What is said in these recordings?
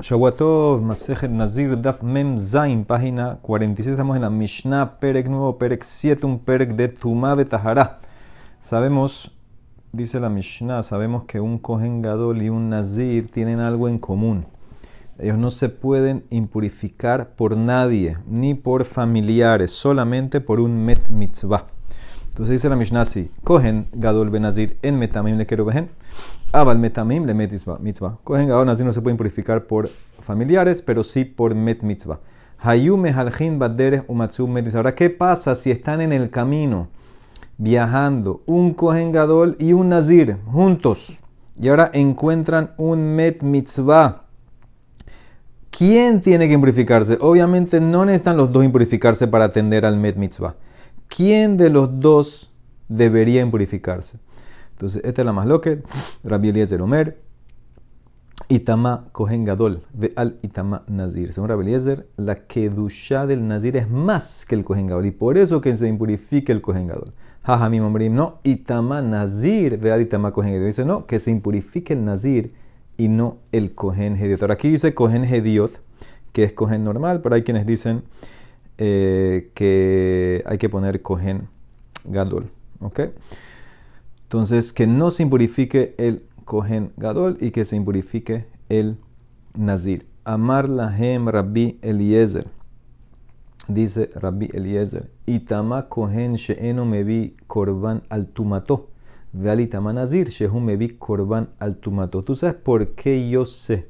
Shawatov, Masejet Nazir, Daf Mem Zain, página 47. Estamos en la Mishnah, Perek nuevo, Perek 7, un Perek de Tumá Betahara. Sabemos, dice la Mishnah, sabemos que un Kohen Gadol y un Nazir tienen algo en común. Ellos no se pueden impurificar por nadie, ni por familiares, solamente por un Met Mitzvah. Entonces dice la Mishnah así: Kohen Gadol Benazir en Metamim le quiero Abal Metamim le Mitzvah. Kohen Gadol Nazir no se puede purificar por familiares, pero sí por Met Mitzvah. Hayume Halchin Baderes Umatsu Met Ahora, ¿qué pasa si están en el camino viajando un Kohen Gadol y un Nazir juntos? Y ahora encuentran un Met Mitzvah. ¿Quién tiene que impurificarse? Obviamente no necesitan los dos impurificarse para atender al Met Mitzvah. ¿quién de los dos debería impurificarse? Entonces, esta es la más loca. Rabbi Eliezer Omer, Itama Kohen Gadol, ve al Itama Nazir. Según Rabbi Eliezer, la Kedusha del Nazir es más que el Kohen Gadol. Y por eso que se impurifique el Kohen Gadol. mi Omrim, no, Itama Nazir, ve al Itama Kohen Gadol. Dice, no, que se impurifique el Nazir y no el Kohen Hediot. Ahora aquí dice Kohen Hediot, que es Kohen normal, pero hay quienes dicen eh, que hay que poner Kohen Gadol. ¿Ok? Entonces, que no se impurifique el Kohen Gadol y que se impurifique el Nazir. Amar lahem Rabbi Eliezer. Dice Rabbi Eliezer. Itama Kohen she'eno mevi korban al tumato. Vealitama Nazir shehu mevi korban al tumato. ¿Tú sabes por qué yo sé?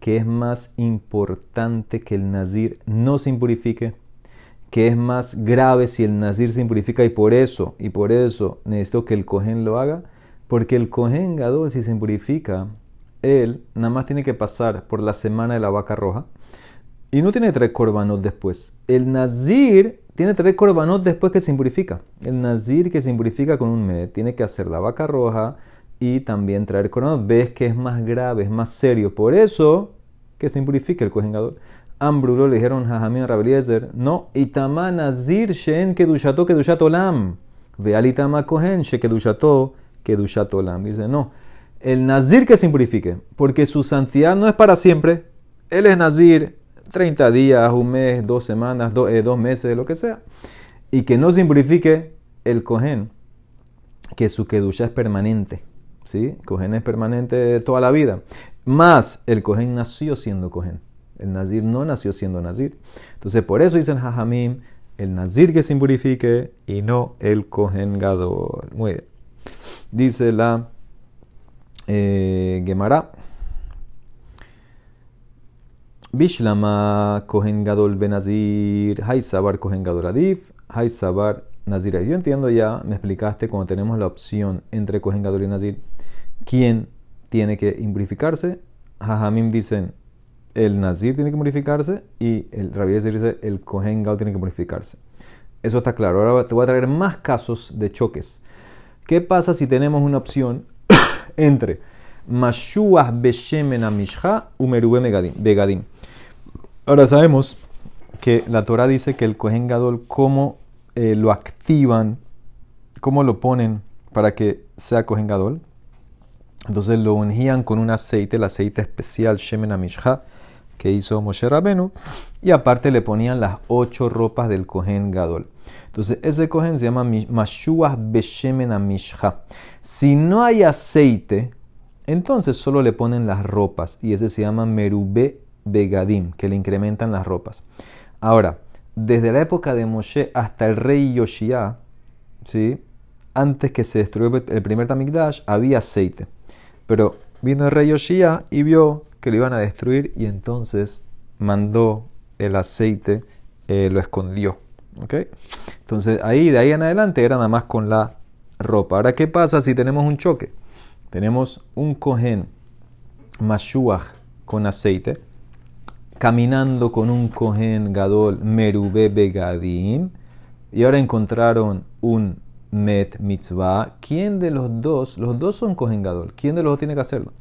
que es más importante que el nazir no se impurifique, que es más grave si el nazir se impurifica y por eso, y por eso necesito que el cohen lo haga, porque el cohen gadol si se impurifica, él nada más tiene que pasar por la semana de la vaca roja y no tiene tres corbanos después. El nazir tiene tres corbanos después que se impurifica. El nazir que se impurifica con un mes tiene que hacer la vaca roja, y también traer corbanos. Ves que es más grave, es más serio. Por eso que se impurifique el cojengador. Ambrulo le dijeron a Jamín Rabeliezer, no, itama nazir shen kedushato kedushat olam. Ve itama kohen she kedushato kedushat olam. Dice, no, el nazir que se impurifique, porque su santidad no es para siempre. Él es nazir 30 días, un mes, dos semanas, eh, dos meses, lo que sea. Y que no se impurifique el cohen, que su kedusha es permanente. ¿sí? Cohen es permanente toda la vida. Más, el Cohen nació siendo Cohen. El Nazir no nació siendo Nazir. Entonces, por eso dicen Jajamim, el Nazir que se impurifique y no el Cohen Gadol. Muy bien. Dice la eh, Gemara. Bishlama Kohen Gadol Benazir, Haisabar Kohen Gadol Adif, Haisabar Nazir. Yo entiendo ya, me explicaste cuando tenemos la opción entre Kohen Gadol y Nazir quién tiene que impurificarse. Jajamim dicen el Nazir tiene que purificarse y el Rabbi dice el Kohen tiene que purificarse. Eso está claro. Ahora te voy a traer más casos de choques. ¿Qué pasa si tenemos una opción entre Mashuah Beshemen Amishha Umerube Begadim? Ahora sabemos que la Torah dice que el Kohen Gadol, cómo eh, lo activan, cómo lo ponen para que sea Kohen Gadol. Entonces lo ungían con un aceite, el aceite especial Shemen Amishha, que hizo Moshe Rabenu, y aparte le ponían las ocho ropas del Kohen Gadol. Entonces ese Kohen se llama Mashuah Beshemen Amishha. Si no hay aceite, entonces solo le ponen las ropas, y ese se llama Merube Begadim, que le incrementan las ropas. Ahora, desde la época de Moshe hasta el rey Yoshia, ¿sí? antes que se destruyera el primer Tamikdash, había aceite. Pero vino el rey Yoshia y vio que lo iban a destruir y entonces mandó el aceite, eh, lo escondió. ¿okay? Entonces ahí, de ahí en adelante, era nada más con la ropa. Ahora, ¿qué pasa si tenemos un choque? Tenemos un cohen mashuach con aceite, caminando con un cohen gadol merube begadim, y ahora encontraron un met mitzvah, ¿quién de los dos, los dos son Kohen Gadol, ¿quién de los dos tiene que hacerlo?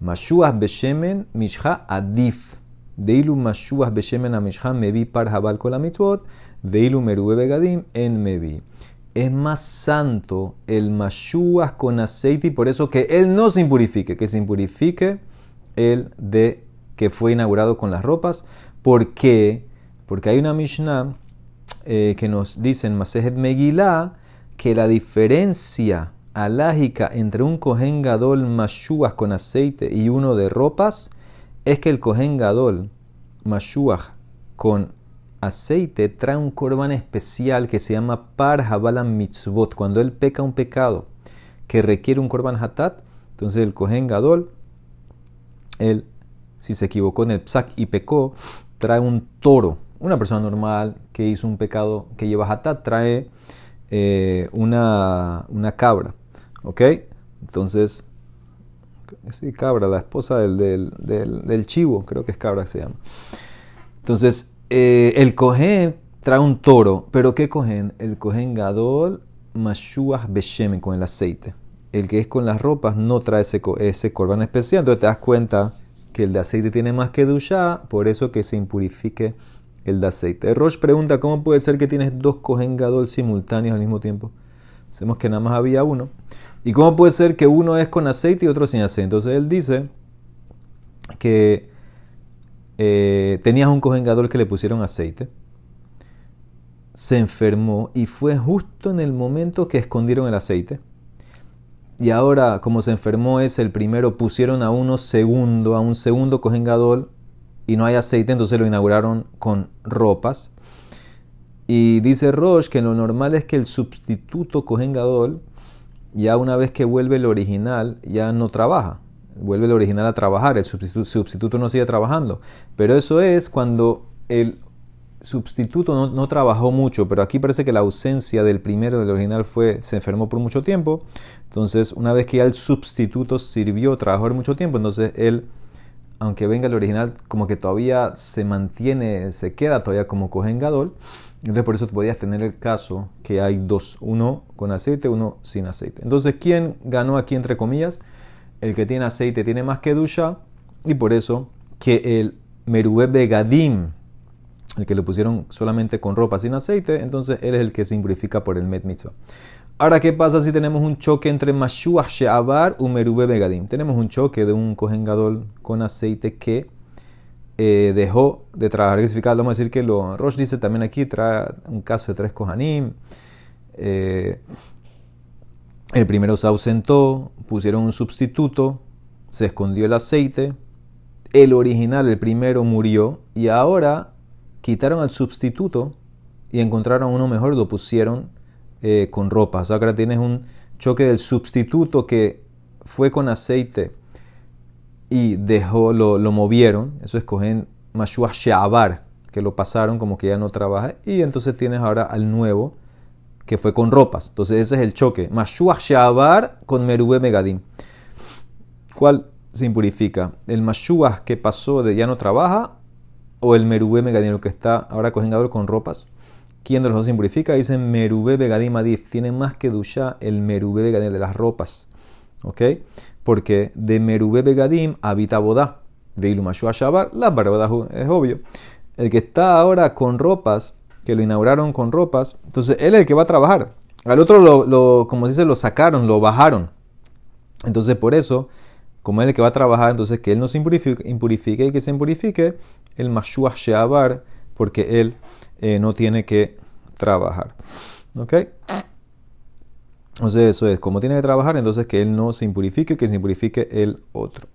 Mashuach beshemen mishha adif. Deilu mashuach beshemen a mishha mevi par habal kol mitzvot, veilu merube begadim en mevi. Es más santo el mashuach con aceite y por eso que él no se impurifique, que se impurifique el de que fue inaugurado con las ropas. ¿Por qué? Porque hay una Mishnah eh, que nos dice en Masejet que la diferencia alágica entre un Kohen Gadol Mashuach con aceite y uno de ropas es que el Kohen Gadol Mashuach con aceite trae un korban especial que se llama Par Habalam Mitzvot. Cuando él peca un pecado que requiere un korban hatat, entonces el Kohen Gadol, él, si se equivocó en el psak y pecó, trae un toro. Una persona normal que hizo un pecado que lleva hatat trae eh, una, una cabra. ¿Ok? Entonces, sí, cabra, la esposa del, del, del, chivo, creo que es cabra que se llama. Entonces, eh, el cohen trae un toro, pero ¿qué cohen? El cohen gadol mashuach beshemen, con el aceite. El que es con las ropas no trae ese, ese corban especial, entonces te das cuenta que el de aceite tiene más que duya, por eso que se impurifique el de aceite. Roche pregunta, ¿cómo puede ser que tienes dos cohen gadol simultáneos al mismo tiempo? Sabemos que nada más había uno. ¿Y cómo puede ser que uno es con aceite y otro sin aceite? Entonces él dice que eh, tenías un cojengador que le pusieron aceite, se enfermó y fue justo en el momento que escondieron el aceite. Y ahora, como se enfermó es el primero, pusieron a uno segundo, a un segundo cojengador y no hay aceite, entonces lo inauguraron con ropas. Y dice Roche que lo normal es que el sustituto cojengador ya una vez que vuelve el original, ya no trabaja. Vuelve el original a trabajar, el sustituto, no sigue trabajando. Pero eso es cuando el sustituto no, trabajó mucho, pero aquí parece que la ausencia del primero del original fue, se enfermó por mucho tiempo. Entonces, una vez que ya el sustituto sirvió, trabajó por mucho tiempo, entonces él, aunque venga el original, como que todavía se mantiene, se queda todavía como cojengador. Entonces por eso podías tener el caso que hay dos, uno con aceite, uno sin aceite. Entonces, ¿quién ganó aquí entre comillas? El que tiene aceite tiene más que ducha y por eso que el merube begadim, el que lo pusieron solamente con ropa sin aceite, entonces él es el que se impurifica por el met mitzvah. Ahora, ¿qué pasa si tenemos un choque entre mashuach she'abar y merube begadim? Tenemos un choque de un cojengador con aceite que eh, dejó de trabajar. Vamos a decir que lo. Rosh dice también aquí, trae un caso de tres Kohanim. Eh, el primero se ausentó, pusieron un sustituto, se escondió el aceite. El original, el primero, murió. Y ahora quitaron al sustituto y encontraron uno mejor, lo pusieron eh, con ropa. O sea, ahora tienes un choque del sustituto que fue con aceite y dejó, lo, movieron, eso escogen Mashua Sheabar, que lo pasaron como que ya no trabaja, y entonces tienes ahora al nuevo, que fue con ropas. Entonces ese es el choque. Mashua Sheabar con Merube Megadim. ¿Cuál se impurifica? ¿El Mashua que pasó de ya no trabaja o el Merube Megadim, el que está ahora cogiendo con ropas? ¿Quién de los dos se impurifica? Dicen Merube Megadim Adif. Tiene más que ducha el Merube Megadim de las ropas. ¿Ok? porque de Merube Begadim habita Bodá. Veilu Mashua Shabar, la barbadas es obvio. El que está ahora con ropas, que lo inauguraron con ropas, entonces él es el que va a trabajar. Al otro, lo, como dice, lo sacaron, lo bajaron. Entonces, por eso, como él es el que va a trabajar, entonces que él no se impurifique, y que se impurifique el Mashua Shabar, porque él eh, no tiene que trabajar. ¿Ok? Entonces eso es, como tiene que trabajar, entonces que él no se impurifique, que se impurifique el otro.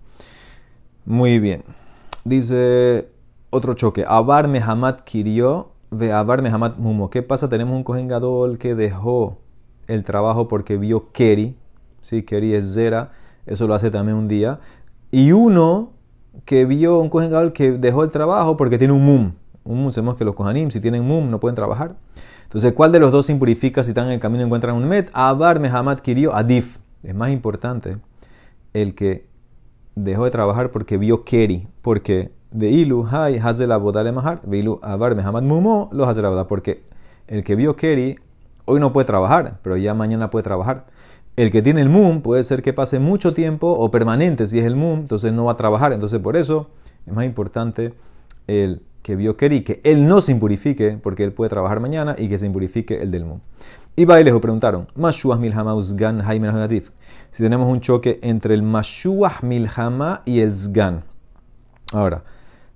Muy bien. Dice otro choque. Abar Mehamat Kirio, ve Abar Mehamat Mumo. ¿Qué pasa? Tenemos un cojengador que dejó el trabajo porque vio Keri. Sí, Keri es Zera. Eso lo hace también un día. Y uno que vio un cojengador que dejó el trabajo porque tiene un mum. Un mum, sabemos que los cojanim, si tienen mum, no pueden trabajar. Entonces, ¿cuál de los dos impurifica si están en el camino y encuentran un met? Abar Mehamad Kirio Adif. Es más importante el que dejó de trabajar porque vio Keri. Porque de Ilu Hay Hazel Abodale Mahar, de Ilu Abar Mehamad Mumo lo Hazel Abodale. Porque el que vio Keri hoy no puede trabajar, pero ya mañana puede trabajar. El que tiene el mum puede ser que pase mucho tiempo o permanente si es el mum, entonces no va a trabajar. Entonces, por eso es más importante el que vio Keri, que él no se impurifique, porque él puede trabajar mañana, y que se impurifique el del mundo. Y Bailejo preguntaron, Mashuah Milhama Uzgan Si tenemos un choque entre el Mashuah Milhama y el Zgan. Ahora,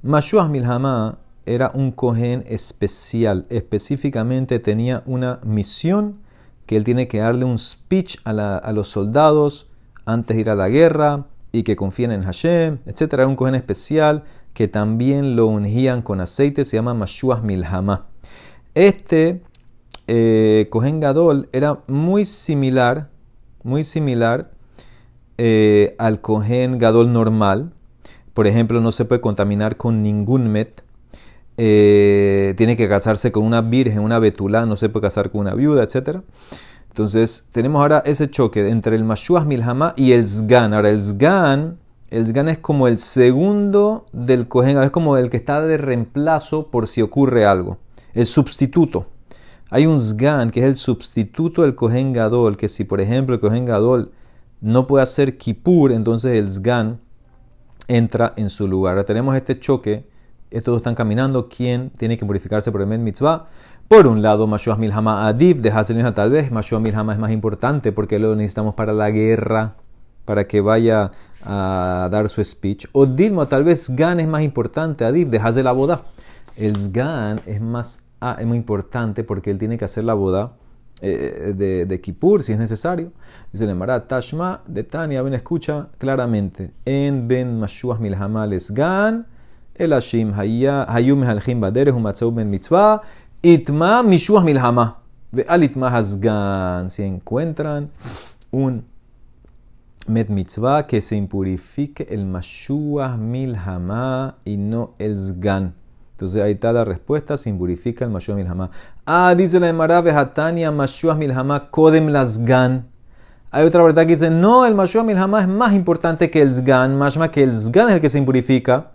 Mashuach Milhamá era un cohen especial, específicamente tenía una misión que él tiene que darle un speech a, los soldados antes de ir a la guerra y que confíen en Hashem, etc. Era un cohen especial que también lo ungían con aceite, se llama Mashuach Milhamá. Este eh, Cohen Gadol era muy similar, muy similar eh, al Cohen Gadol normal. Por ejemplo, no se puede contaminar con ningún met. Eh, tiene que casarse con una virgen, una betulá, no se puede casar con una viuda, etc. Entonces, tenemos ahora ese choque entre el Mashuach Milhamá y el Zgan. Ahora, el Zgan, el Zgan es como el segundo del Cohen, es como el que está de reemplazo por si ocurre algo. El sustituto. Hay un Zgan que es el sustituto del Kohen Gadol, que si por ejemplo el Kohen Gadol no puede hacer Kippur, entonces el Zgan entra en su lugar. Ahora tenemos este choque, estos dos están caminando, ¿quién tiene que purificarse por el Med Mitzvah? Por un lado, Mashuach Milhama Adif, de Haselina tal vez, Mashuach Milhama es más importante porque lo necesitamos para la guerra, para que vaya a dar su speech. O Dilma, tal vez Zgan es más importante, Adif, de Hazel la boda. El Zgan es más ah, es muy importante porque él tiene que hacer la boda eh, de, de Kippur si es necesario. Dice el Emara, Tashma de Tania, ven, escucha claramente. En Ben Mashuach Milhamal Gan, el Hashim Hayum Halchim Baderes, Humatzau Ben Mitzvah, Itma Mishuach Milhama. De Alitma Hasgan, si encuentran un Met Mitzvah que se impurifique el Mashuach Milhama y no el Zgan. Entonces ahí está la respuesta, se impurifica el Mashuach Milhamá. Ah, dice la Emara Hatania Mashuach Milhamá Kodem Lasgan. Hay otra verdad que dice, no, el Mashuach Milhamá es más importante que el Zgan, más que el Zgan es el que se impurifica.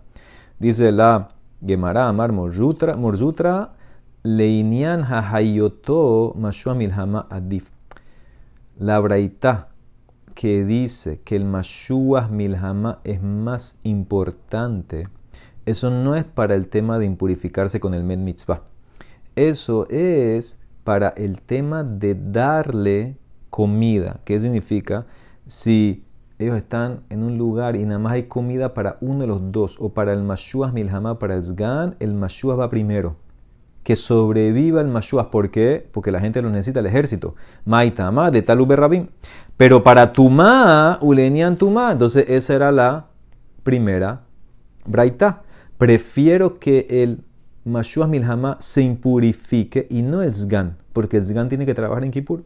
Dice la Gemara Amar Morzutra, Leinian Hahayoto Mashuach Milhamá Adif. La braita que dice que el Mashuach Milhamá es más importante eso no es para el tema de impurificarse con el med mitzvah. Eso es para el tema de darle comida. ¿Qué significa? Si ellos están en un lugar y nada más hay comida para uno de los dos, o para el Mashuach Milhamá, para el Zgan, el Mashuach va primero. Que sobreviva el Mashuach. ¿Por qué? Porque la gente lo necesita, el ejército. Maitama de Talube Rabim. Pero para Tumá, Ulenian Tumá. Entonces esa era la primera Braita prefiero que el Mashuach Milhama se impurifique y no el Zgan, porque el Zgan tiene que trabajar en Kippur.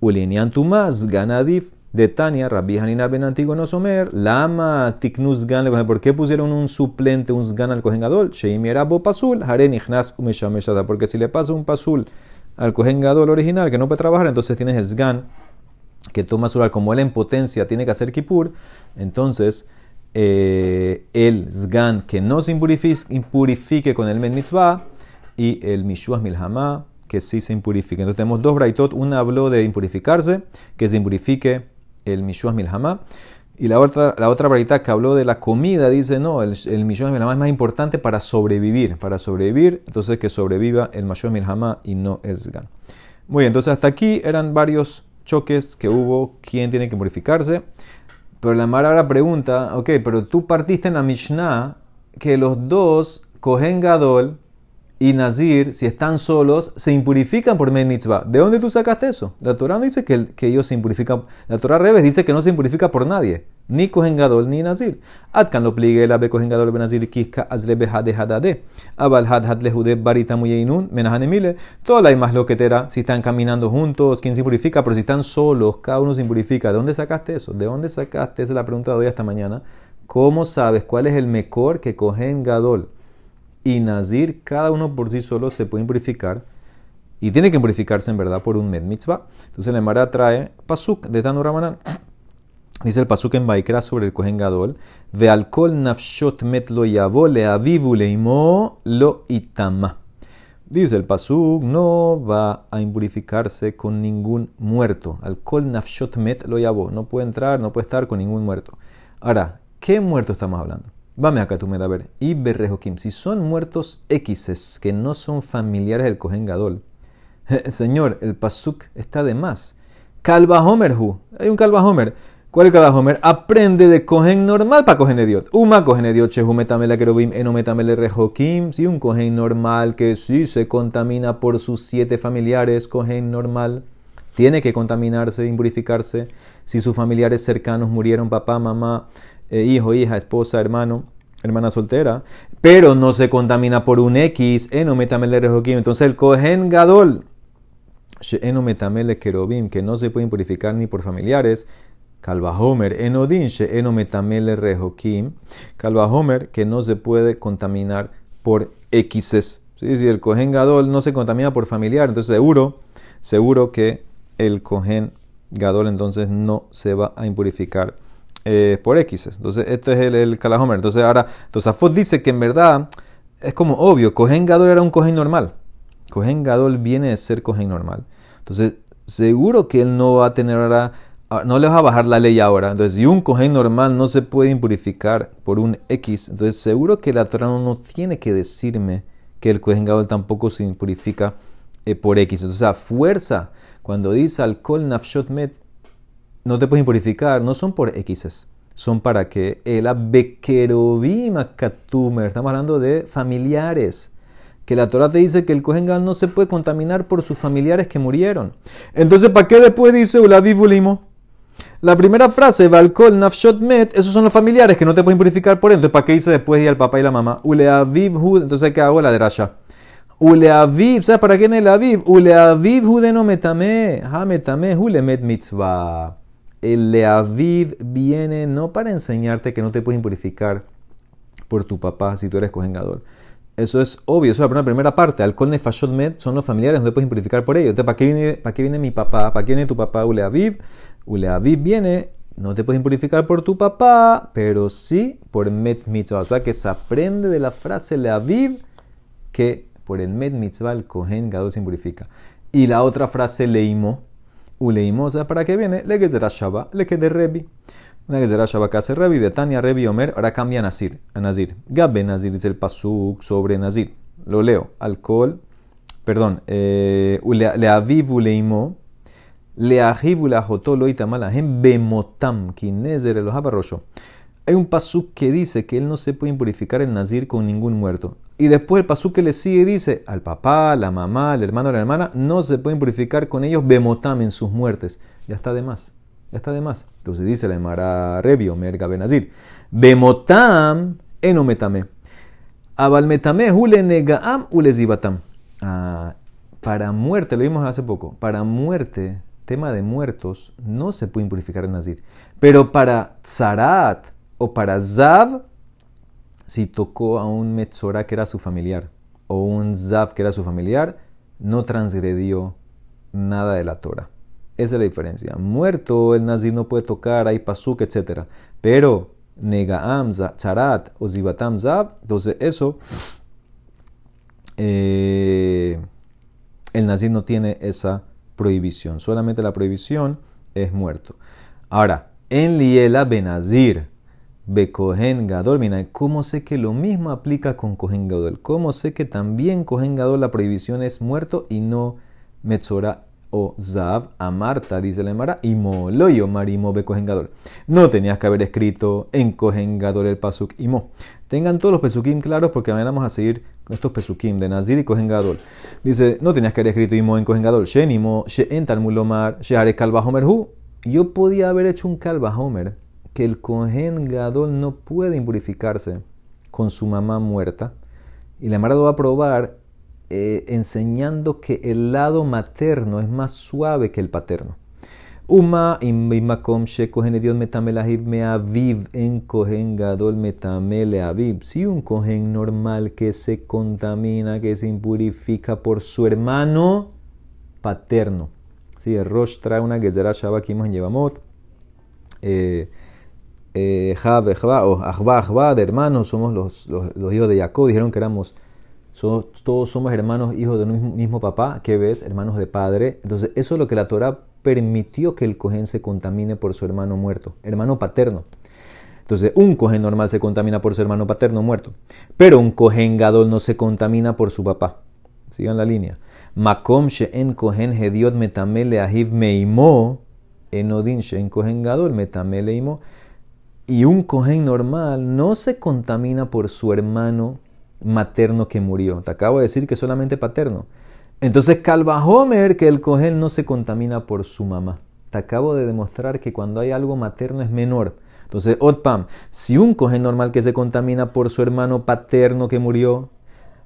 Ulinian Tumas, Ganadif, de Tania, Rabbi Hanina ben Antiguo no somer, Lama Tiknus Gan, ¿por qué pusieron un suplente, un Zgan al Kohen Gadol? Bo Pasul, Haren Ichnas porque si le pasa un Pasul al Kohen Gadol original que no puede trabajar, entonces tienes el Zgan que toma su como él en potencia tiene que hacer Kippur, entonces eh, el Zgan que no se impurifique, con el Men Mitzvah y el Mishuas Milhamá que sí se impurifique. Entonces tenemos dos braitot, una habló de impurificarse, que se impurifique el Mishuas Milhamá. Y la otra, la otra braita que habló de la comida dice, no, el, el Mishuas Milhamá es más importante para sobrevivir, para sobrevivir, entonces que sobreviva el Mishuas Milhamá y no el Zgan. Muy bien, entonces hasta aquí eran varios choques que hubo, quién tiene que purificarse. Pero la Mara ahora pregunta, ok, pero tú partiste en la Mishnah que los dos, Kohen Gadol y Nazir, si están solos, se impurifican por Men Mitzvah. ¿De dónde tú sacaste eso? La Torah no dice que, ellos se impurifican. La Torah Reves dice que no se impurifica por nadie. Ni Kohen Gadol ni Nazir. Atkan lo pligue la be Kohen Gadol be Nazir kiska azle be hade hadade. Abal had had lehude barita muyeinun menahanemile. Toda la más loquetera, si están caminando juntos, ¿quién se impurifica? Pero si están solos, cada uno se impurifica. ¿De dónde sacaste eso? ¿De dónde sacaste? Esa es la pregunta de hoy esta mañana. ¿Cómo sabes cuál es el mejor que Kohen Gadol y Nazir, cada uno por sí solo se puede impurificar? Y tiene que impurificarse en verdad por un med mitzvah. Entonces la Mara trae pasuk de Tanu. Dice el pasuk en Baikra sobre el Kohen Gadol, ve alcohol nafshot met yavo le avivu leimo lo itama. Dice el pasuk, no va a impurificarse con ningún muerto. Alcohol nafshot met lo yavo. No puede entrar, no puede estar con ningún muerto. Ahora, ¿qué muerto estamos hablando? Vame acá tú a ver. Y berrejokim, si son muertos X's que no son familiares del Kohen Gadol, señor, el pasuk está de más. Calva Homer, hay un Calva Homer ¿Cuál es Kalahomer? Aprende de cogen normal para cogen idiot. Uma cogen idiot, chehumetamele querubim, enometamele rejokim. Si un cogen normal que sí se contamina por sus siete familiares, cogen normal, tiene que contaminarse, impurificarse. Si sus familiares cercanos murieron, papá, mamá, eh, hijo, hija, esposa, hermano, hermana soltera, pero no se contamina por un X, enometamele. Entonces el cogen gadol, enometamele que no se puede impurificar ni por familiares, Homer, enodin eno metamele rejokim. Homer, que no se puede contaminar por X's. ¿Sí? Si el cohen gadol no se contamina por familiar, entonces seguro, seguro que el cohen gadol entonces no se va a impurificar eh, por X. Entonces, este es el, el Kalahomer. Entonces, ahora, entonces Afot dice que en verdad es como obvio, cohen gadol era un cohen normal. Cohen gadol viene de ser cohen normal. Entonces, seguro que él no va a tener ahora Ah, no le vas a bajar la ley ahora. Entonces, si un cojín normal no se puede impurificar por un X, entonces seguro que la Torah no tiene que decirme que el cojín gadol tampoco se impurifica eh, por X. Entonces, a fuerza, cuando dice alcohol nafshot met, no te puedes impurificar, no son por X, son para que el abekerobim katumer, estamos hablando de familiares que la Torah te dice que el Kohen no se puede contaminar por sus familiares que murieron. Entonces, ¿para qué después dice Ulaviv Ulimo? La primera frase, Valkol Nafshot Met, esos son los familiares que no te pueden purificar por él. Entonces, ¿para qué dice después y al papá y la mamá? Uleaviv Hud, entonces, ¿qué hago? La de Rasha. Uleaviv, ¿sabes para qué en el Aviv? Uleaviv Hudeno Metame, Ha Metame, Hulemet Mitzvah. El Leaviv viene no para enseñarte que no te puedes purificar por tu papá si tú eres cojengador. Eso es obvio, eso es la primera parte. Alcohol nefashot met son los familiares, no puedes purificar por ellos. Entonces, ¿para qué viene, mi papá? ¿Para qué viene tu papá Uleaviv? Uleaviv viene, no te puedes impurificar por tu papá, pero sí por met mitzvah. O sea que se aprende de la frase Leaviv que por el met mitzvah el kohen gadol se impurifica. Y la otra frase leimo, uleimo, o sea, ¿para qué viene? Le gezerá shaba, le de rebi. Una gezerá shaba que hace rebi, de Tania, rebi, omer, ahora cambia a nazir, a nazir. Gabe nazir es el pasuk sobre nazir. Lo leo, alcohol, perdón, eh, leaviv uleimo, bemotam, Hay un pasuk que dice que él no se puede impurificar el nazir con ningún muerto. Y después el pasuk que le sigue dice al papá, la mamá, el hermano, la hermana, no se puede impurificar con ellos bemotam en sus muertes. Ya está de más. Ya está de más. Entonces dice la Emara Rebio, Merga Benazir. Bemotam enometame. Abalmetame hule negaam ulezibatam. Ah, para muerte, lo vimos hace poco. Para muerte tema de muertos, no se puede impurificar el nazir. Pero para Tzarat o para Zav, si tocó a un Metzora que era su familiar, o un Zav que era su familiar, no transgredió nada de la Torah. Esa es la diferencia. Muerto, el nazir no puede tocar, hay pasuk, etc. Pero Negaam, Tzarat o Zibatam Zav, entonces eso, eh, el nazir no tiene esa prohibición. Solamente la prohibición es muerto. Ahora, en Liela Benazir, Bekohen Gadol, mira, ¿cómo sé que lo mismo aplica con Kohen Gadol? ¿Cómo sé que también Kohen Gadol la prohibición es muerto y no Metzora o Zav? A Marta, dice la Emara, y Moloyo Marimo Bekohen Gadol. No tenías que haber escrito en Kohen Gadol el Pasuk Imo. Tengan todos los pesukim claros porque mañana vamos a seguir con estos pesukim de Nazir y Kohen Gadol. Dice, no tenías que haber escrito Imo en Kohen Gadol. Shenimo, She'en Talmulomar, She'are Kalvahomer Hu. Yo podía haber hecho un Kalvahomer que el Kohen Gadol no puede impurificarse con su mamá muerta. Y la Mara va a probar eh, enseñando que el lado materno es más suave que el paterno. Uma imakom she kohen edion metamelahiv me aviv en kohen gadol metamele aviv. Si un kohen normal que se contamina, que se impurifica por su hermano paterno. Si el Rosh trae una gezerá shaba que en Yevamot. Eh, eh, o Ahba, de hermanos, somos los, los, hijos de Jacob. Dijeron que éramos, todos somos hermanos, hijos de un mismo papá. que ves? Hermanos de padre. Entonces, eso es lo que la Torah permitió que el cohen se contamine por su hermano muerto, hermano paterno. Entonces, un cohen normal se contamina por su hermano paterno muerto, pero un cohen gadol no se contamina por su papá. Sigan la línea. Makom she'en kohen hediot metamele ahiv meimo enodin shen kohen gadol metameleimo. Y un cohen normal no se contamina por su hermano materno que murió. Te acabo de decir que solamente paterno. Entonces, Calva Homer, que el cohen no se contamina por su mamá. Te acabo de demostrar que cuando hay algo materno es menor. Entonces, Otpam, si un cohen normal que se contamina por su hermano paterno que murió,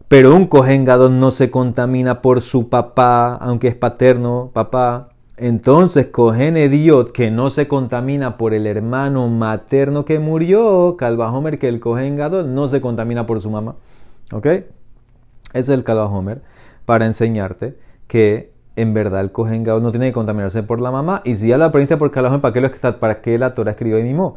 pero un cohen gadol no se contamina por su papá, aunque es paterno, papá, entonces cohen ediot que no se contamina por el hermano materno que murió, Calvajomer, que el cohen gadol no se contamina por su mamá. ¿Ok? Ese es el Calvajomer para enseñarte que en verdad el Kohen Gadol no tiene que contaminarse por la mamá. Y si ya la aprendiste por Calvajomer, ¿para qué, lo, ¿para qué la Torah escribió y mimó?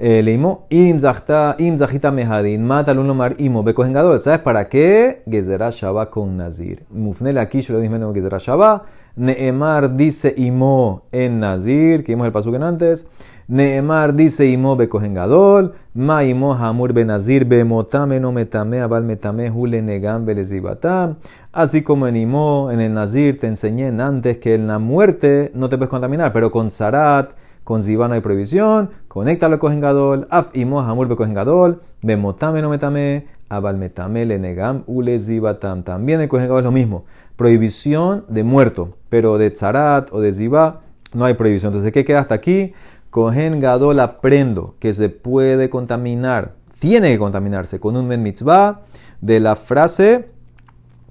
Eh, leímos, im zahita mehadin, mata al mar imo, be Kohen Gadol. ¿Sabes para qué? Gezerah Shabbat con Nazir. Mufnel aquí, yo lo dije, Gezerah Shabbat. Neemar dice imo en Nazir, que vimos el paso que antes. Neemar dice imo be Kohen Gadol. Ma imo hamur be Nazir be motame no metame abal metame hule negam belezibatam. Así como en imo, en el Nazir, te enseñé antes que en la muerte no te puedes contaminar, pero con Zarat con Zibá no hay prohibición, conéctalo al Kohen Gadol, af imo hamur be Kohen Gadol, be motame no metame, abal metame le negam ule zibatam. También el Kohen Gadol es lo mismo, prohibición de muerto, pero de tzarat o de zibá no hay prohibición. Entonces, ¿qué queda hasta aquí? Kohen Gadol aprendo que se puede contaminar, tiene que contaminarse con un men mitzvah de la frase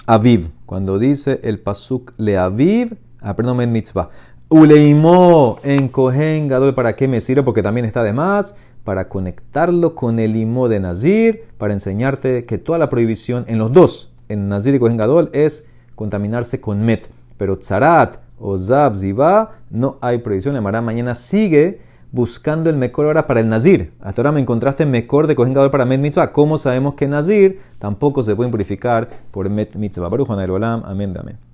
aviv, cuando dice el pasuk le aviv, aprendo men mitzvah. Uleimó en Kohen Gadol, ¿para qué me sirve? Porque también está de más, para conectarlo con el imo de Nazir, para enseñarte que toda la prohibición en los dos, en Nazir y Kohen Gadol, es contaminarse con Met. Pero Tzarat o Zab, Ziba, no hay prohibición. Emara mañana sigue buscando el mejor ahora para el Nazir. Hasta ahora me encontraste mejor de Kohen Gadol para Met Mitzvah. ¿Cómo sabemos que Nazir tampoco se puede purificar por Met Mitzvah? Baruch amén, amén.